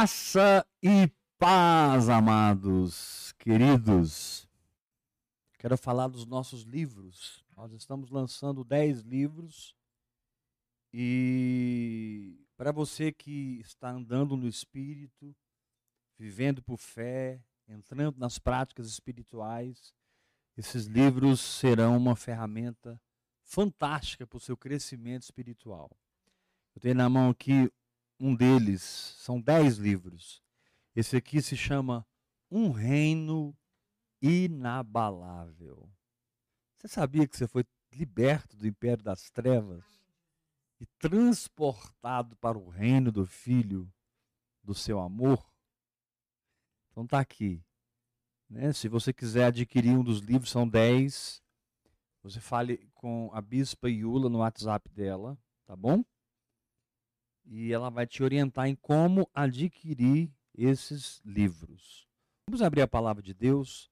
Graça e paz, amados, queridos. Quero falar dos nossos livros. Nós estamos lançando 10 livros. E para você que está andando no espírito, vivendo por fé, entrando nas práticas espirituais, esses livros serão uma ferramenta fantástica para o seu crescimento espiritual. Eu tenho na mão aqui um deles, são dez livros. Esse aqui se chama Um Reino Inabalável. Você sabia que você foi liberto do império das trevas e transportado para o reino do Filho do seu amor? Então tá aqui. Né? Se você quiser adquirir um dos livros, são dez. Você fale com a Bispa Iula no WhatsApp dela, tá bom? E ela vai te orientar em como adquirir esses livros. Vamos abrir a palavra de Deus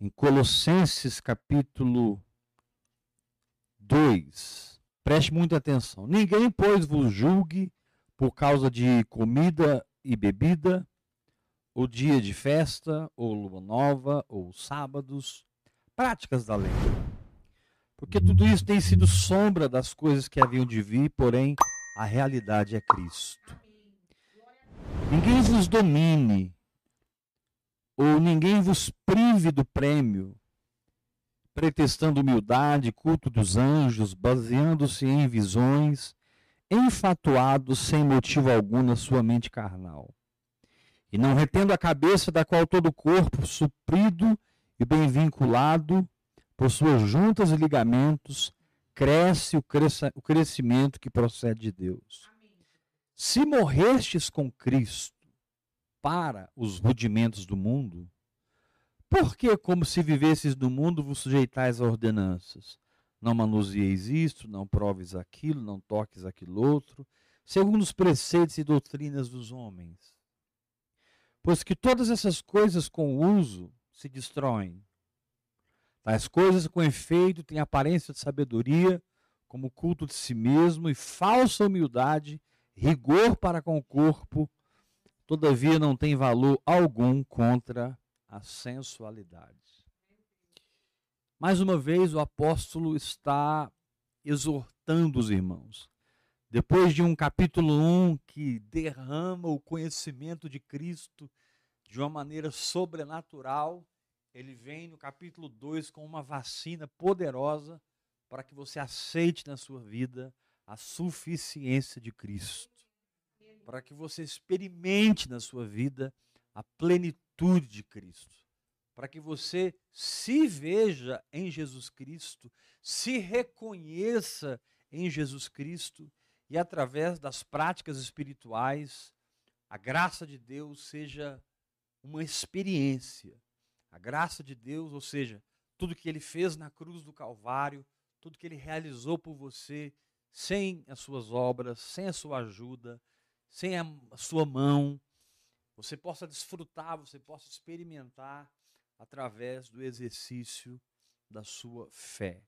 em Colossenses capítulo 2. Preste muita atenção. Ninguém, pois, vos julgue por causa de comida e bebida, ou dia de festa, ou lua nova, ou sábados, práticas da lei. Porque tudo isso tem sido sombra das coisas que haviam de vir, porém a realidade é Cristo. Ninguém vos domine, ou ninguém vos prive do prêmio, pretextando humildade, culto dos anjos, baseando-se em visões, enfatuado sem motivo algum na sua mente carnal. E não retendo a cabeça da qual todo o corpo, suprido e bem vinculado, por suas juntas e ligamentos, cresce o, o crescimento que procede de Deus. Se morrestes com Cristo para os rudimentos do mundo, por que, como se vivesses no mundo, vos sujeitais a ordenanças? Não manusieis isto, não proves aquilo, não toques aquilo outro, segundo os preceitos e doutrinas dos homens. Pois que todas essas coisas com uso se destroem, Tais coisas com efeito têm aparência de sabedoria, como culto de si mesmo e falsa humildade, rigor para com o corpo, todavia não tem valor algum contra a sensualidade. Mais uma vez, o apóstolo está exortando os irmãos. Depois de um capítulo 1 que derrama o conhecimento de Cristo de uma maneira sobrenatural, ele vem no capítulo 2 com uma vacina poderosa para que você aceite na sua vida a suficiência de Cristo. Para que você experimente na sua vida a plenitude de Cristo. Para que você se veja em Jesus Cristo, se reconheça em Jesus Cristo e através das práticas espirituais, a graça de Deus seja uma experiência a graça de Deus, ou seja, tudo que ele fez na cruz do Calvário, tudo que ele realizou por você, sem as suas obras, sem a sua ajuda, sem a sua mão, você possa desfrutar, você possa experimentar através do exercício da sua fé.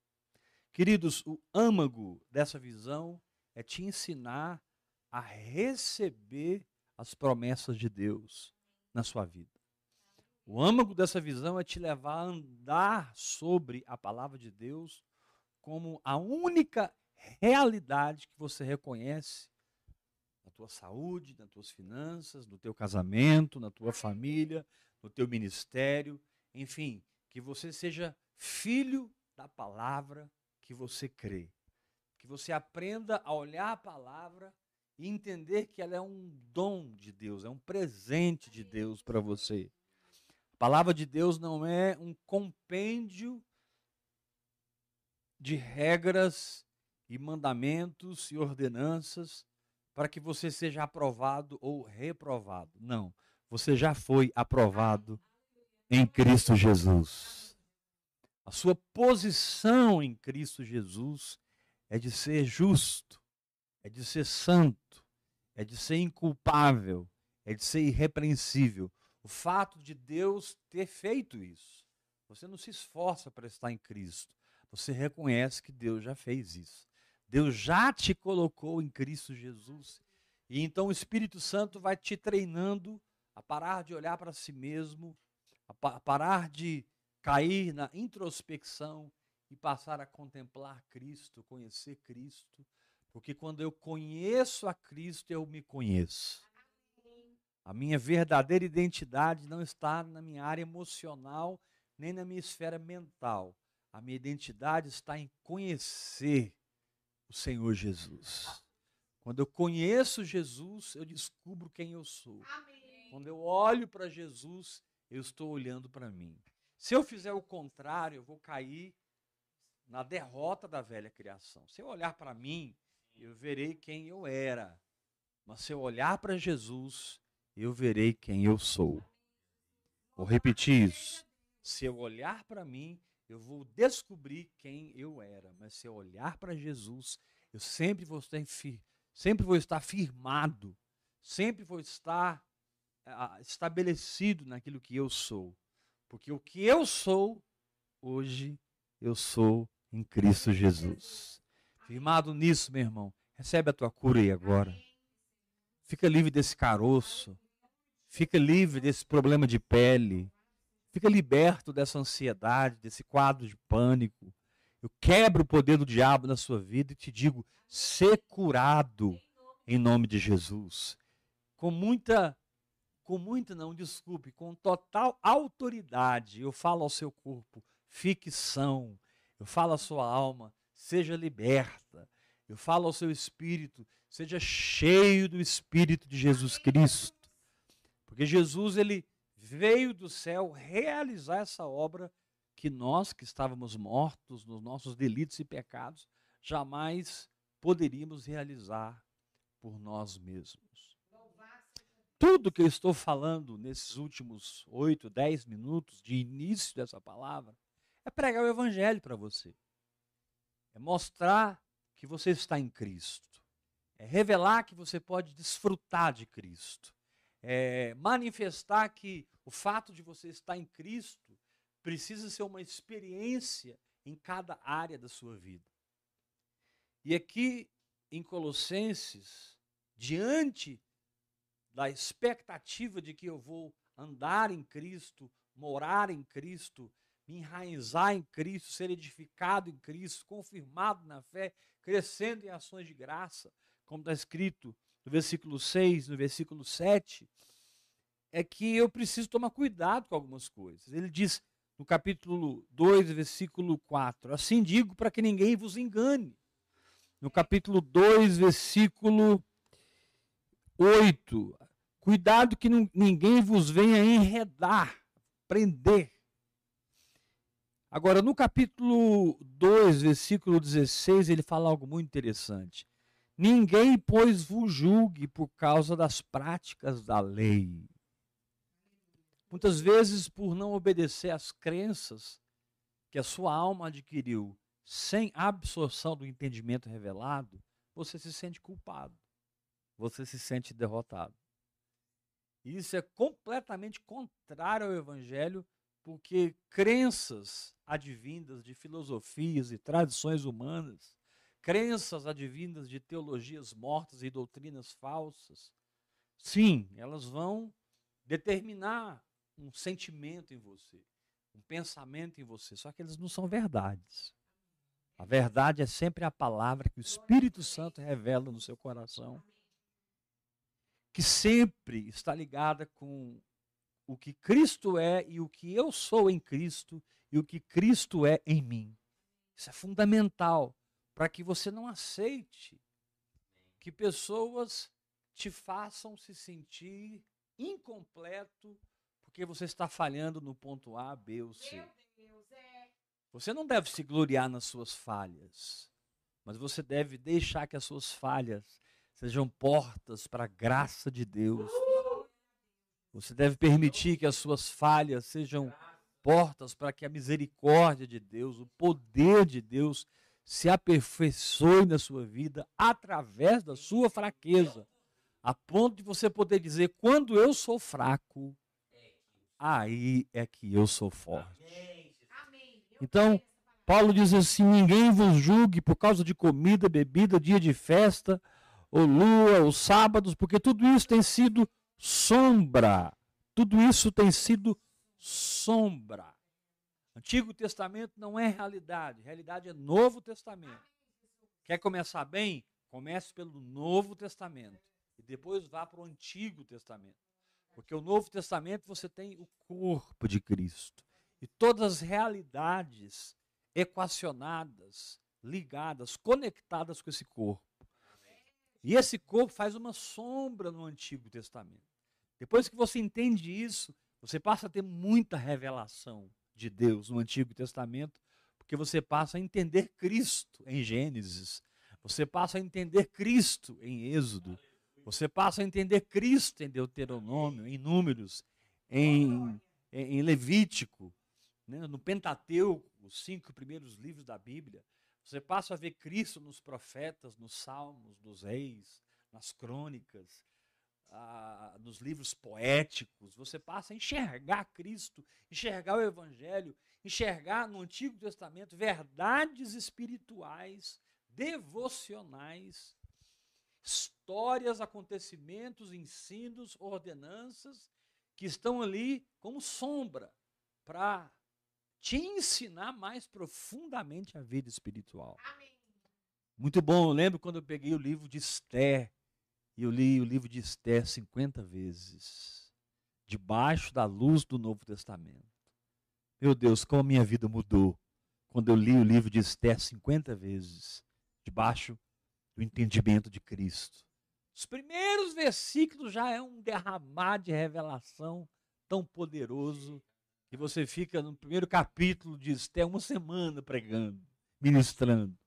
Queridos, o âmago dessa visão é te ensinar a receber as promessas de Deus na sua vida. O âmago dessa visão é te levar a andar sobre a palavra de Deus como a única realidade que você reconhece na tua saúde, nas tuas finanças, no teu casamento, na tua família, no teu ministério, enfim, que você seja filho da palavra que você crê. Que você aprenda a olhar a palavra e entender que ela é um dom de Deus, é um presente de Deus para você. A palavra de Deus não é um compêndio de regras e mandamentos e ordenanças para que você seja aprovado ou reprovado. Não, você já foi aprovado em Cristo Jesus. A sua posição em Cristo Jesus é de ser justo, é de ser santo, é de ser inculpável, é de ser irrepreensível. O fato de Deus ter feito isso. Você não se esforça para estar em Cristo. Você reconhece que Deus já fez isso. Deus já te colocou em Cristo Jesus E então o Espírito Santo vai te treinando a parar de olhar para si mesmo, a, pa a parar de cair na introspecção e passar a contemplar Cristo, conhecer Cristo, porque quando eu conheço a Cristo, eu me conheço. A minha verdadeira identidade não está na minha área emocional, nem na minha esfera mental. A minha identidade está em conhecer o Senhor Jesus. Quando eu conheço Jesus, eu descubro quem eu sou. Amém. Quando eu olho para Jesus, eu estou olhando para mim. Se eu fizer o contrário, eu vou cair na derrota da velha criação. Se eu olhar para mim, eu verei quem eu era. Mas se eu olhar para Jesus, eu verei quem eu sou. Vou repetir isso. Se eu olhar para mim, eu vou descobrir quem eu era. Mas se eu olhar para Jesus, eu sempre vou estar, sempre vou estar firmado, sempre vou estar estabelecido naquilo que eu sou. Porque o que eu sou, hoje, eu sou em Cristo Jesus. Firmado nisso, meu irmão, recebe a tua cura aí agora. Fica livre desse caroço. Fica livre desse problema de pele. Fica liberto dessa ansiedade, desse quadro de pânico. Eu quebro o poder do diabo na sua vida e te digo: ser curado em nome de Jesus. Com muita, com muita, não, desculpe, com total autoridade, eu falo ao seu corpo: fique são. Eu falo à sua alma: seja liberta. Eu falo ao seu espírito: seja cheio do Espírito de Jesus Cristo. Porque Jesus ele veio do céu realizar essa obra que nós que estávamos mortos nos nossos delitos e pecados jamais poderíamos realizar por nós mesmos. Tudo que eu estou falando nesses últimos oito, dez minutos de início dessa palavra é pregar o Evangelho para você. É mostrar que você está em Cristo. É revelar que você pode desfrutar de Cristo é, manifestar que o fato de você estar em Cristo precisa ser uma experiência em cada área da sua vida. E aqui em Colossenses, diante da expectativa de que eu vou andar em Cristo, morar em Cristo, me enraizar em Cristo, ser edificado em Cristo, confirmado na fé, crescendo em ações de graça, como está escrito no versículo 6, no versículo 7, é que eu preciso tomar cuidado com algumas coisas. Ele diz no capítulo 2, versículo 4: Assim digo para que ninguém vos engane. No capítulo 2, versículo 8: Cuidado que ninguém vos venha enredar, prender. Agora, no capítulo 2, versículo 16, ele fala algo muito interessante. Ninguém, pois, vos julgue por causa das práticas da lei. Muitas vezes, por não obedecer às crenças que a sua alma adquiriu sem absorção do entendimento revelado, você se sente culpado. Você se sente derrotado. Isso é completamente contrário ao evangelho, porque crenças advindas de filosofias e tradições humanas crenças advindas de teologias mortas e doutrinas falsas, sim, elas vão determinar um sentimento em você, um pensamento em você, só que eles não são verdades. A verdade é sempre a palavra que o Espírito Santo revela no seu coração, que sempre está ligada com o que Cristo é e o que eu sou em Cristo e o que Cristo é em mim. Isso é fundamental para que você não aceite que pessoas te façam se sentir incompleto porque você está falhando no ponto A, B ou C. É. Você não deve se gloriar nas suas falhas, mas você deve deixar que as suas falhas sejam portas para a graça de Deus. Você deve permitir que as suas falhas sejam portas para que a misericórdia de Deus, o poder de Deus se aperfeiçoe na sua vida através da sua fraqueza, a ponto de você poder dizer: quando eu sou fraco, aí é que eu sou forte. Então, Paulo diz assim: ninguém vos julgue por causa de comida, bebida, dia de festa ou lua, ou sábados, porque tudo isso tem sido sombra. Tudo isso tem sido sombra. Antigo Testamento não é realidade, realidade é Novo Testamento. Quer começar bem? Comece pelo Novo Testamento e depois vá para o Antigo Testamento. Porque o Novo Testamento você tem o corpo de Cristo e todas as realidades equacionadas, ligadas, conectadas com esse corpo. E esse corpo faz uma sombra no Antigo Testamento. Depois que você entende isso, você passa a ter muita revelação de Deus no Antigo Testamento, porque você passa a entender Cristo em Gênesis, você passa a entender Cristo em Êxodo, você passa a entender Cristo em Deuteronômio, em Números, em, em Levítico, né, no Pentateuco, os cinco primeiros livros da Bíblia. Você passa a ver Cristo nos profetas, nos salmos, nos reis, nas crônicas, nos livros poéticos. Você passa a enxergar Cristo, enxergar o Evangelho, enxergar no Antigo Testamento verdades espirituais, devocionais, histórias, acontecimentos, ensinos, ordenanças que estão ali como sombra para te ensinar mais profundamente a vida espiritual. Amém. Muito bom, eu lembro quando eu peguei o livro de Esther, e eu li o livro de Esther 50 vezes, debaixo da luz do Novo Testamento. Meu Deus, como a minha vida mudou quando eu li o livro de Esther 50 vezes, debaixo do entendimento de Cristo. Os primeiros versículos já é um derramar de revelação tão poderoso e você fica no primeiro capítulo de Esté uma semana pregando, ministrando.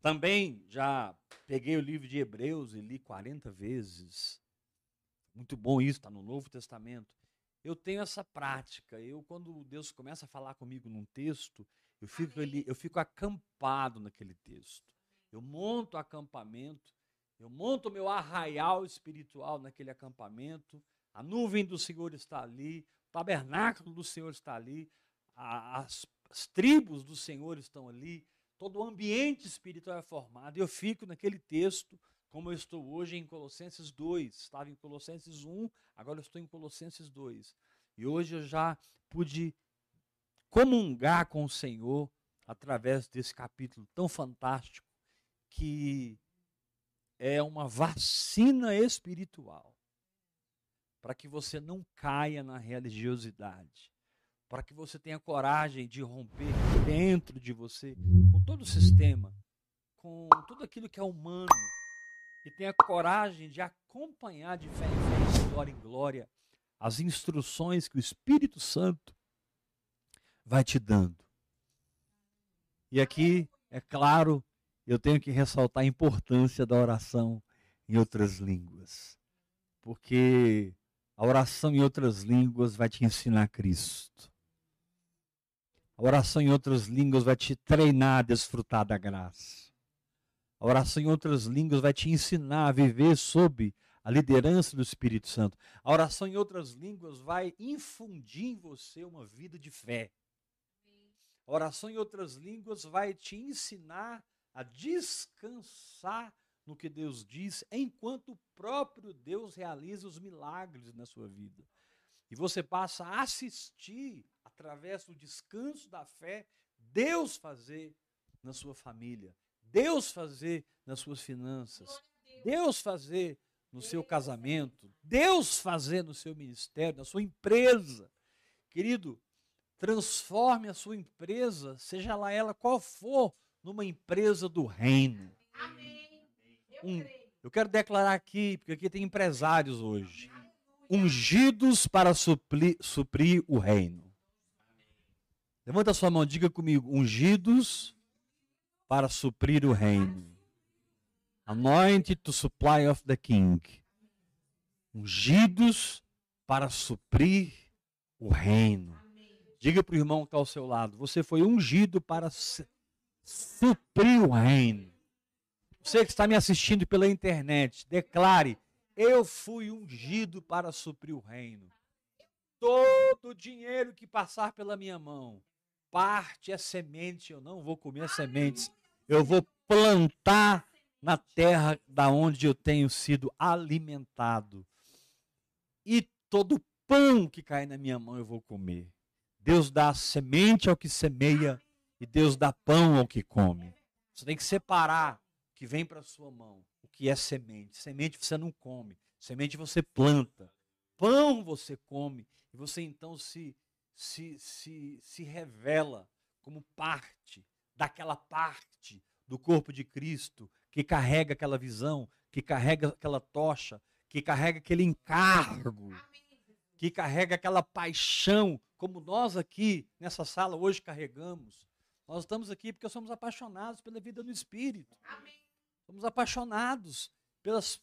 Também já peguei o livro de Hebreus e li 40 vezes. Muito bom isso, está no Novo Testamento. Eu tenho essa prática. Eu, quando Deus começa a falar comigo num texto, eu fico, ali, eu fico acampado naquele texto. Eu monto acampamento, eu monto o meu arraial espiritual naquele acampamento. A nuvem do Senhor está ali, o tabernáculo do Senhor está ali, as, as tribos do Senhor estão ali, todo o ambiente espiritual é formado. Eu fico naquele texto, como eu estou hoje em Colossenses 2. Estava em Colossenses 1, agora eu estou em Colossenses 2. E hoje eu já pude comungar com o Senhor através desse capítulo tão fantástico que é uma vacina espiritual para que você não caia na religiosidade, para que você tenha coragem de romper dentro de você com todo o sistema, com tudo aquilo que é humano, e tenha coragem de acompanhar de fé em fé, de glória em glória, as instruções que o Espírito Santo vai te dando. E aqui, é claro, eu tenho que ressaltar a importância da oração em outras línguas. Porque a oração em outras línguas vai te ensinar Cristo. A oração em outras línguas vai te treinar a desfrutar da graça. A oração em outras línguas vai te ensinar a viver sob a liderança do Espírito Santo. A oração em outras línguas vai infundir em você uma vida de fé. A oração em outras línguas vai te ensinar a descansar no que Deus diz, enquanto o próprio Deus realiza os milagres na sua vida. E você passa a assistir, através do descanso da fé, Deus fazer na sua família, Deus fazer nas suas finanças, Deus fazer no seu casamento, Deus fazer no seu ministério, na sua empresa. Querido, transforme a sua empresa, seja lá ela qual for, numa empresa do reino. Amém um, eu quero declarar aqui, porque aqui tem empresários hoje, ungidos para suplir, suprir o reino. Levanta sua mão, diga comigo, ungidos para suprir o reino. Anointed to supply of the king. Ungidos para suprir o reino. Diga para o irmão que está ao seu lado: você foi ungido para suprir o reino. Você que está me assistindo pela internet, declare: Eu fui ungido para suprir o reino. Todo o dinheiro que passar pela minha mão, parte é semente, eu não vou comer sementes. Eu vou plantar na terra da onde eu tenho sido alimentado. E todo pão que cai na minha mão eu vou comer. Deus dá semente ao que semeia e Deus dá pão ao que come. Você tem que separar o que vem para a sua mão, o que é semente. Semente você não come, semente você planta. Pão você come e você então se se, se, se revela como parte daquela parte do corpo de Cristo que carrega aquela visão, que carrega aquela tocha, que carrega aquele encargo, que carrega aquela paixão, como nós aqui nessa sala hoje carregamos. Nós estamos aqui porque somos apaixonados pela vida no Espírito. Somos apaixonados pelas,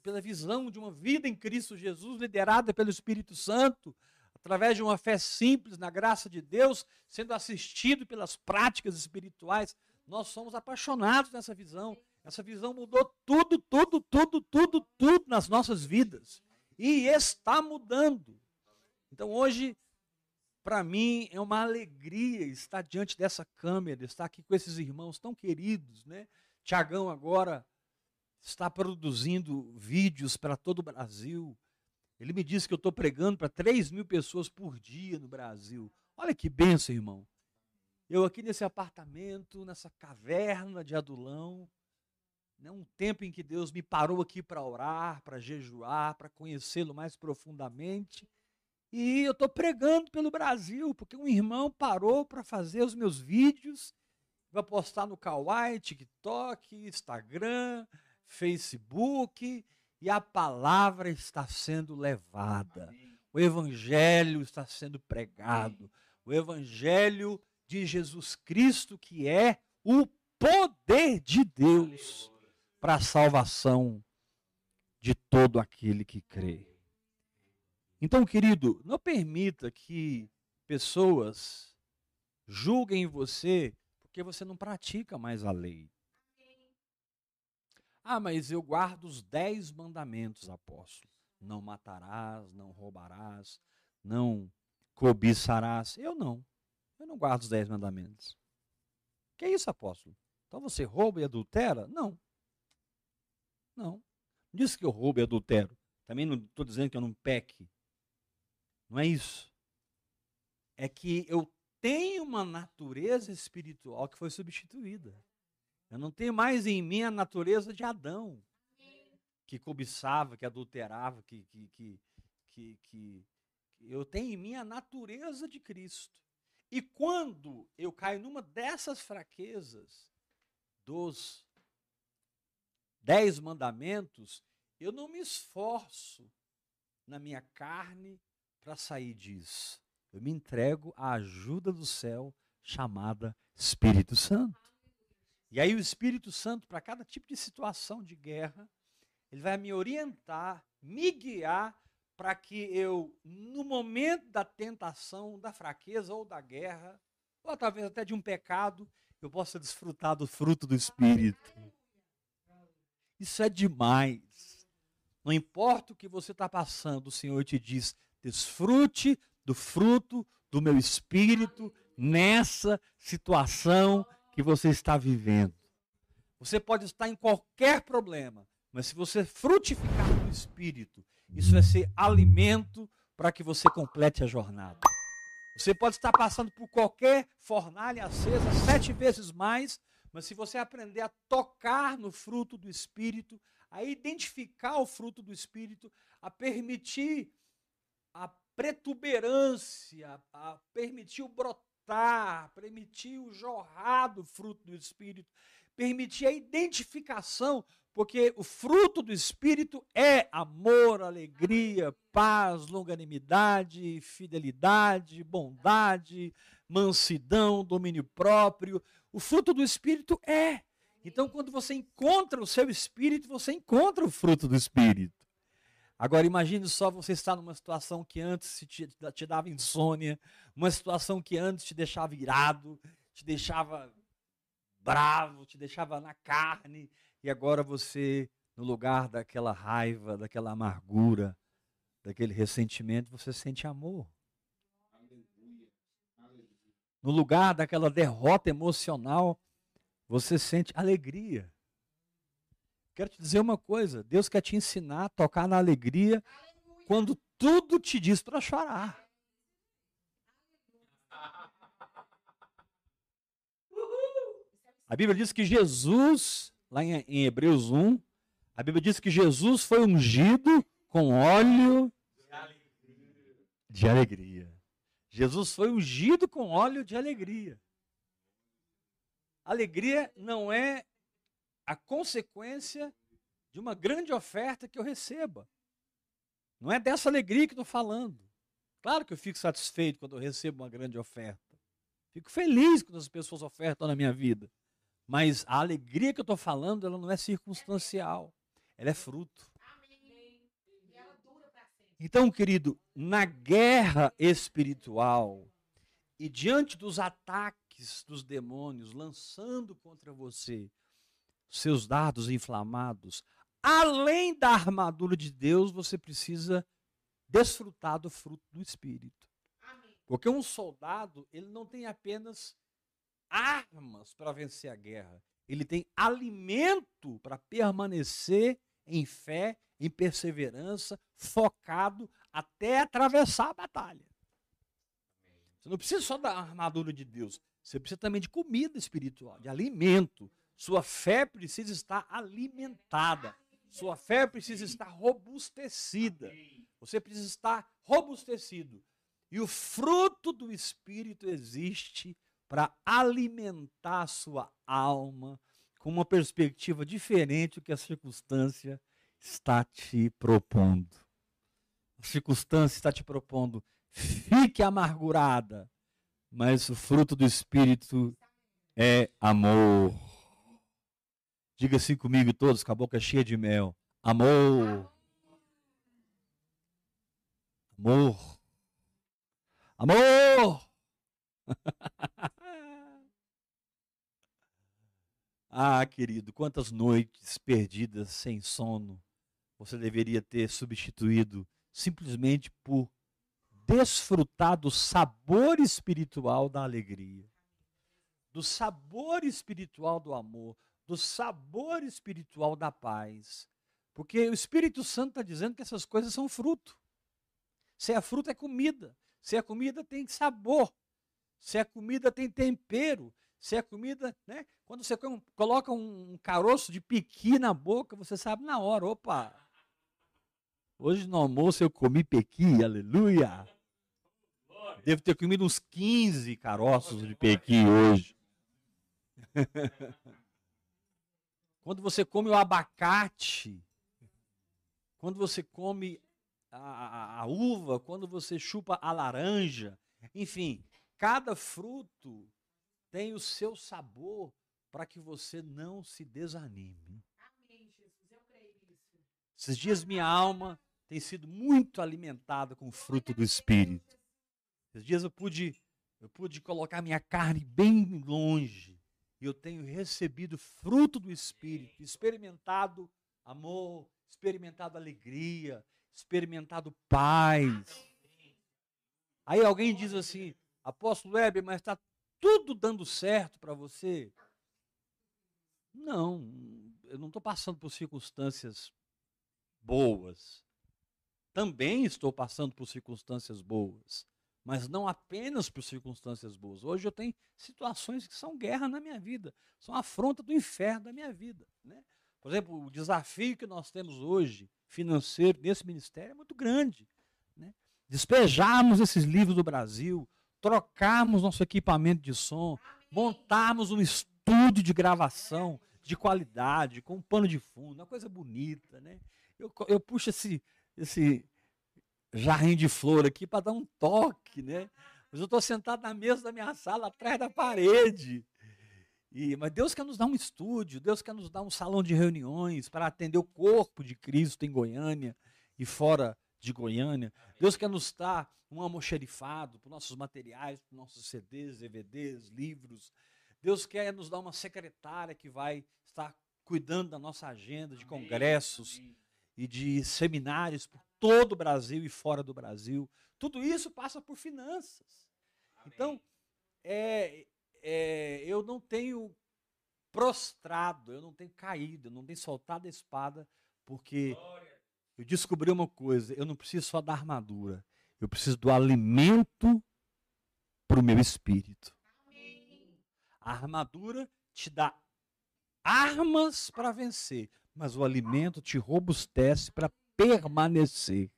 pela visão de uma vida em Cristo Jesus, liderada pelo Espírito Santo, através de uma fé simples na graça de Deus, sendo assistido pelas práticas espirituais, nós somos apaixonados nessa visão. Essa visão mudou tudo, tudo, tudo, tudo, tudo nas nossas vidas. E está mudando. Então hoje, para mim, é uma alegria estar diante dessa câmera, estar aqui com esses irmãos tão queridos, né? Tiagão agora está produzindo vídeos para todo o Brasil. Ele me disse que eu estou pregando para 3 mil pessoas por dia no Brasil. Olha que benção, irmão. Eu aqui nesse apartamento, nessa caverna de adulão, né, um tempo em que Deus me parou aqui para orar, para jejuar, para conhecê-lo mais profundamente. E eu estou pregando pelo Brasil, porque um irmão parou para fazer os meus vídeos, vai postar no Kawaii, TikTok, Instagram, Facebook, e a palavra está sendo levada. O evangelho está sendo pregado. O evangelho de Jesus Cristo, que é o poder de Deus para a salvação de todo aquele que crê. Então, querido, não permita que pessoas julguem você porque você não pratica mais a lei. Ah, mas eu guardo os dez mandamentos, apóstolo. Não matarás, não roubarás, não cobiçarás. Eu não. Eu não guardo os dez mandamentos. Que é isso, apóstolo? Então você rouba e adultera? Não. Não. Não disse que eu roubo e adultero. Também não estou dizendo que eu não peque. Não é isso. É que eu tenho uma natureza espiritual que foi substituída. Eu não tenho mais em mim a natureza de Adão, que cobiçava, que adulterava, que, que, que, que, eu tenho em mim a natureza de Cristo. E quando eu caio numa dessas fraquezas dos dez mandamentos, eu não me esforço na minha carne para sair disso. Eu me entrego à ajuda do céu chamada Espírito Santo. E aí o Espírito Santo, para cada tipo de situação de guerra, ele vai me orientar, me guiar para que eu, no momento da tentação, da fraqueza ou da guerra, ou talvez até de um pecado, eu possa desfrutar do fruto do Espírito. Isso é demais. Não importa o que você está passando, o Senhor te diz: desfrute do fruto do meu Espírito nessa situação que você está vivendo. Você pode estar em qualquer problema, mas se você frutificar no Espírito, isso vai ser alimento para que você complete a jornada. Você pode estar passando por qualquer fornalha acesa sete vezes mais, mas se você aprender a tocar no fruto do Espírito, a identificar o fruto do Espírito, a permitir a pretuberância, a permitir o brotar, permitir o jorrar do fruto do Espírito, permitir a identificação, porque o fruto do Espírito é amor, alegria, paz, longanimidade, fidelidade, bondade, mansidão, domínio próprio. O fruto do Espírito é. Então, quando você encontra o seu Espírito, você encontra o fruto do Espírito. Agora imagine só você estar numa situação que antes te, te dava insônia, uma situação que antes te deixava irado, te deixava bravo, te deixava na carne, e agora você, no lugar daquela raiva, daquela amargura, daquele ressentimento, você sente amor. No lugar daquela derrota emocional, você sente alegria. Quero te dizer uma coisa: Deus quer te ensinar a tocar na alegria quando tudo te diz para chorar. A Bíblia diz que Jesus, lá em, em Hebreus 1, a Bíblia diz que Jesus foi ungido com óleo de alegria. Jesus foi ungido com óleo de alegria. Alegria não é a consequência de uma grande oferta que eu receba. Não é dessa alegria que estou falando. Claro que eu fico satisfeito quando eu recebo uma grande oferta. Fico feliz quando as pessoas ofertam na minha vida. Mas a alegria que eu estou falando, ela não é circunstancial. Ela é fruto. Então, querido, na guerra espiritual e diante dos ataques dos demônios lançando contra você seus dardos inflamados, além da armadura de Deus, você precisa desfrutar do fruto do Espírito. Porque um soldado, ele não tem apenas armas para vencer a guerra, ele tem alimento para permanecer em fé, em perseverança, focado até atravessar a batalha. Você não precisa só da armadura de Deus, você precisa também de comida espiritual, de alimento. Sua fé precisa estar alimentada. Sua fé precisa estar robustecida. Você precisa estar robustecido. E o fruto do Espírito existe para alimentar a sua alma com uma perspectiva diferente do que a circunstância está te propondo. A circunstância está te propondo, fique amargurada, mas o fruto do Espírito é amor. Diga assim comigo todos, com a boca cheia de mel. Amor. Amor. Amor. ah, querido, quantas noites perdidas sem sono você deveria ter substituído simplesmente por desfrutar do sabor espiritual da alegria, do sabor espiritual do amor, do sabor espiritual da paz. Porque o Espírito Santo está dizendo que essas coisas são fruto. Se é fruto, é comida. Se é comida, tem sabor. Se é comida, tem tempero. Se é comida, né? Quando você coloca um caroço de piqui na boca, você sabe na hora, opa, Hoje no almoço eu comi pequi, aleluia. Devo ter comido uns 15 caroços de pequi hoje. quando você come o abacate, quando você come a, a, a uva, quando você chupa a laranja, enfim, cada fruto tem o seu sabor para que você não se desanime. Amém, Jesus, eu creio nisso. Esses dias minha alma tem sido muito alimentada com o fruto do Espírito. Esses dias eu pude, eu pude colocar minha carne bem longe e eu tenho recebido fruto do Espírito, experimentado amor, experimentado alegria, experimentado paz. Aí alguém diz assim, apóstolo Weber, mas está tudo dando certo para você? Não, eu não estou passando por circunstâncias boas também estou passando por circunstâncias boas, mas não apenas por circunstâncias boas. Hoje eu tenho situações que são guerra na minha vida, são afronta do inferno da minha vida. Né? Por exemplo, o desafio que nós temos hoje, financeiro, nesse ministério, é muito grande. Né? Despejarmos esses livros do Brasil, trocarmos nosso equipamento de som, montarmos um estúdio de gravação de qualidade, com um pano de fundo, uma coisa bonita. Né? Eu, eu puxo esse, esse jarrinho de flor aqui para dar um toque, né? Mas eu estou sentado na mesa da minha sala, atrás da parede. E, mas Deus quer nos dar um estúdio, Deus quer nos dar um salão de reuniões para atender o corpo de Cristo em Goiânia e fora de Goiânia. Deus quer nos dar um almoxerifado para nossos materiais, para nossos CDs, DVDs, livros. Deus quer nos dar uma secretária que vai estar cuidando da nossa agenda de congressos. Amém e de seminários por todo o Brasil e fora do Brasil. Tudo isso passa por finanças. Amém. Então, é, é, eu não tenho prostrado, eu não tenho caído, eu não tenho soltado a espada, porque eu descobri uma coisa: eu não preciso só da armadura, eu preciso do alimento para o meu espírito. A armadura te dá armas para vencer, mas o alimento te robustece para permanecer.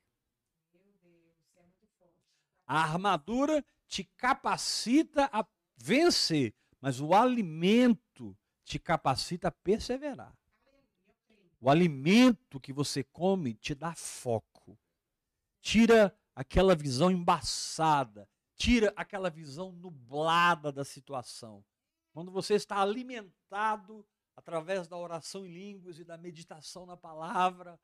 A armadura te capacita a vencer, mas o alimento te capacita a perseverar. O alimento que você come te dá foco. Tira aquela visão embaçada, tira aquela visão nublada da situação. Quando você está alimentado através da oração em línguas e da meditação na palavra,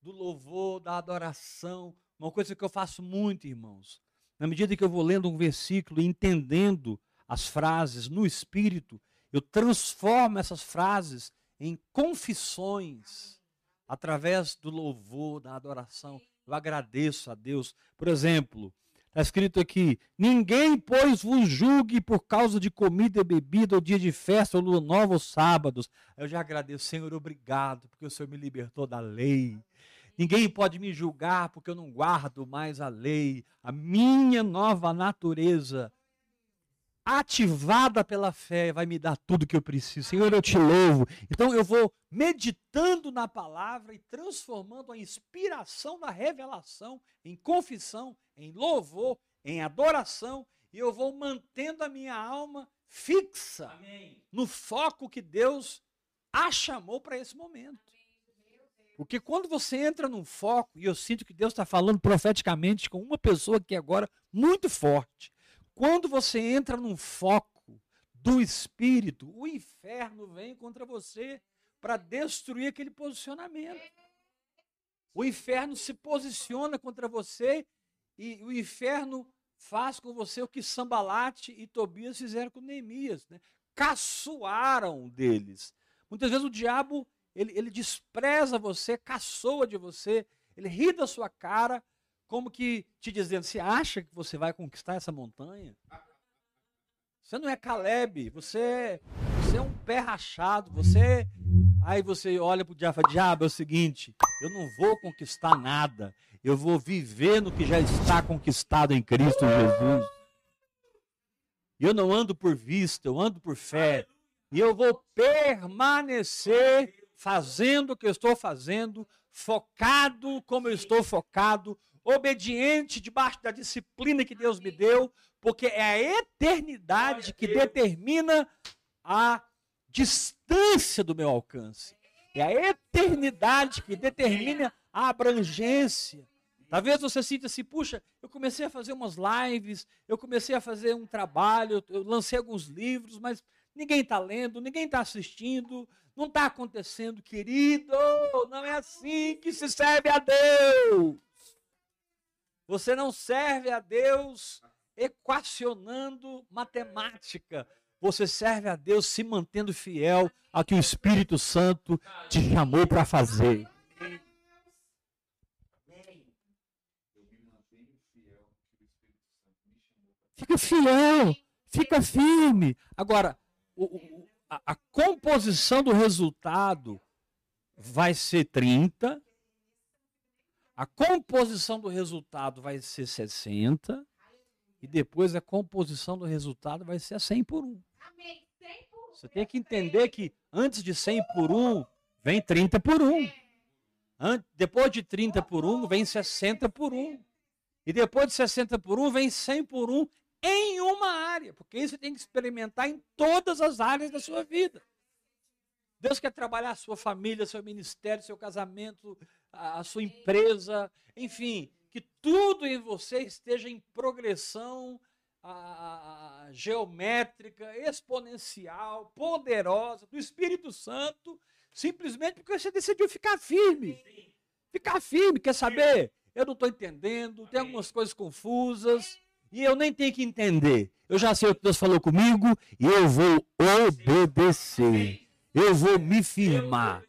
do louvor, da adoração, uma coisa que eu faço muito, irmãos. Na medida que eu vou lendo um versículo e entendendo as frases no espírito, eu transformo essas frases em confissões através do louvor, da adoração. Eu agradeço a Deus. Por exemplo, está escrito aqui: Ninguém, pois, vos julgue por causa de comida e bebida, ou dia de festa, ou ou sábados. Eu já agradeço, Senhor, obrigado, porque o Senhor me libertou da lei. Ninguém pode me julgar porque eu não guardo mais a lei. A minha nova natureza ativada pela fé, vai me dar tudo que eu preciso. Senhor, eu te louvo. Então eu vou meditando na palavra e transformando a inspiração da revelação em confissão, em louvor, em adoração, e eu vou mantendo a minha alma fixa Amém. no foco que Deus a chamou para esse momento. Porque quando você entra num foco, e eu sinto que Deus está falando profeticamente com uma pessoa que é agora muito forte, quando você entra num foco do espírito, o inferno vem contra você para destruir aquele posicionamento. O inferno se posiciona contra você e o inferno faz com você o que Sambalate e Tobias fizeram com Neemias. Né? Caçoaram deles. Muitas vezes o diabo ele, ele despreza você, caçoa de você, ele ri da sua cara como que te dizendo, você acha que você vai conquistar essa montanha? Você não é Caleb, você, você é um pé rachado, você. Aí você olha para o diabo e diabo, é o seguinte, eu não vou conquistar nada, eu vou viver no que já está conquistado em Cristo Jesus. Eu não ando por vista, eu ando por fé. E eu vou permanecer fazendo o que eu estou fazendo, focado como eu estou focado, obediente debaixo da disciplina que Deus me deu, porque é a eternidade que determina a distância do meu alcance. É a eternidade que determina a abrangência. Talvez você sinta assim, puxa, eu comecei a fazer umas lives, eu comecei a fazer um trabalho, eu lancei alguns livros, mas ninguém está lendo, ninguém está assistindo, não está acontecendo, querido. Não é assim que se serve a Deus. Você não serve a Deus equacionando matemática. Você serve a Deus se mantendo fiel ao que o Espírito Santo te chamou para fazer. Fica fiel, fica firme. Agora, o, a, a composição do resultado vai ser 30, a composição do resultado vai ser 60 e depois a composição do resultado vai ser 100 por 1. Você tem que entender que antes de 100 por 1 vem 30 por 1. Depois de 30 por 1 vem 60 por 1. E depois de 60 por 1 vem 100 por 1 em uma área, porque isso você tem que experimentar em todas as áreas da sua vida. Deus quer trabalhar a sua família, seu ministério, seu casamento, a, sua empresa, enfim, que tudo em você esteja em progressão a, a, geométrica, exponencial, poderosa, do Espírito Santo, simplesmente porque você decidiu ficar firme. Ficar firme, quer saber? Eu não estou entendendo, tem algumas coisas confusas, e eu nem tenho que entender. Eu já sei o que Deus falou comigo e eu vou obedecer. Eu vou me firmar.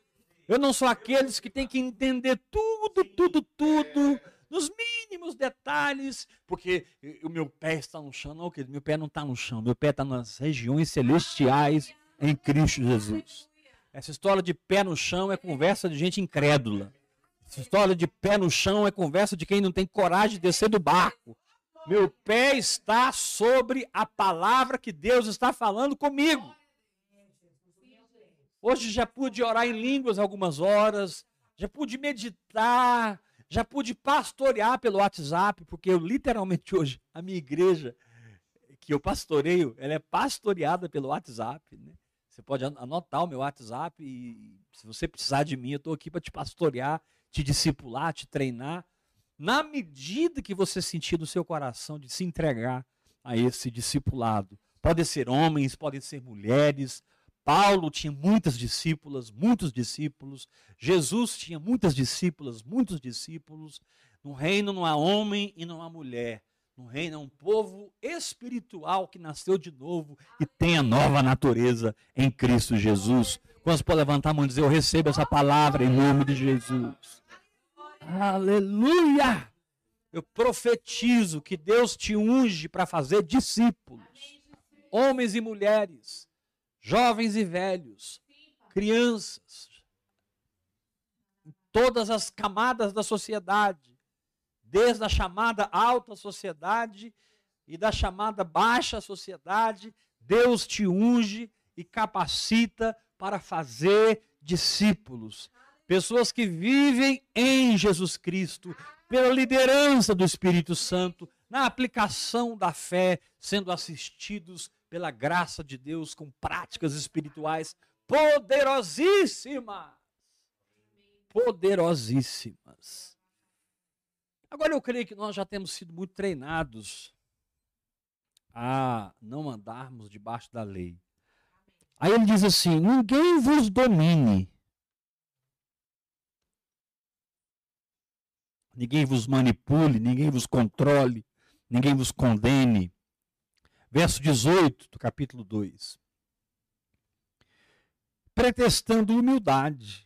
Eu não sou aqueles que têm que entender tudo, tudo, tudo, nos mínimos detalhes, porque o meu pé está no chão. Não, querido, meu pé não está no chão. Meu pé está nas regiões celestiais em Cristo Jesus. Essa história de pé no chão é conversa de gente incrédula. Essa história de pé no chão é conversa de quem não tem coragem de descer do barco. Meu pé está sobre a palavra que Deus está falando comigo. Hoje já pude orar em línguas algumas horas, já pude meditar, já pude pastorear pelo WhatsApp, porque eu literalmente hoje, a minha igreja que eu pastoreio, ela é pastoreada pelo WhatsApp. Né? Você pode anotar o meu WhatsApp e se você precisar de mim, eu estou aqui para te pastorear, te discipular, te treinar. Na medida que você sentir no seu coração de se entregar a esse discipulado. Podem ser homens, podem ser mulheres, Paulo tinha muitas discípulas, muitos discípulos. Jesus tinha muitas discípulas, muitos discípulos. No reino não há homem e não há mulher. No reino é um povo espiritual que nasceu de novo e tem a nova natureza em Cristo Jesus. Quantos podem levantar a mão e dizer: Eu recebo essa palavra em nome de Jesus? Aleluia! Eu profetizo que Deus te unge para fazer discípulos, homens e mulheres jovens e velhos, crianças, todas as camadas da sociedade, desde a chamada alta sociedade e da chamada baixa sociedade, Deus te unge e capacita para fazer discípulos, pessoas que vivem em Jesus Cristo, pela liderança do Espírito Santo, na aplicação da fé, sendo assistidos pela graça de Deus, com práticas espirituais poderosíssimas. Poderosíssimas. Agora eu creio que nós já temos sido muito treinados a não andarmos debaixo da lei. Aí ele diz assim: ninguém vos domine. Ninguém vos manipule, ninguém vos controle, ninguém vos condene verso 18 do capítulo 2. Pretestando humildade.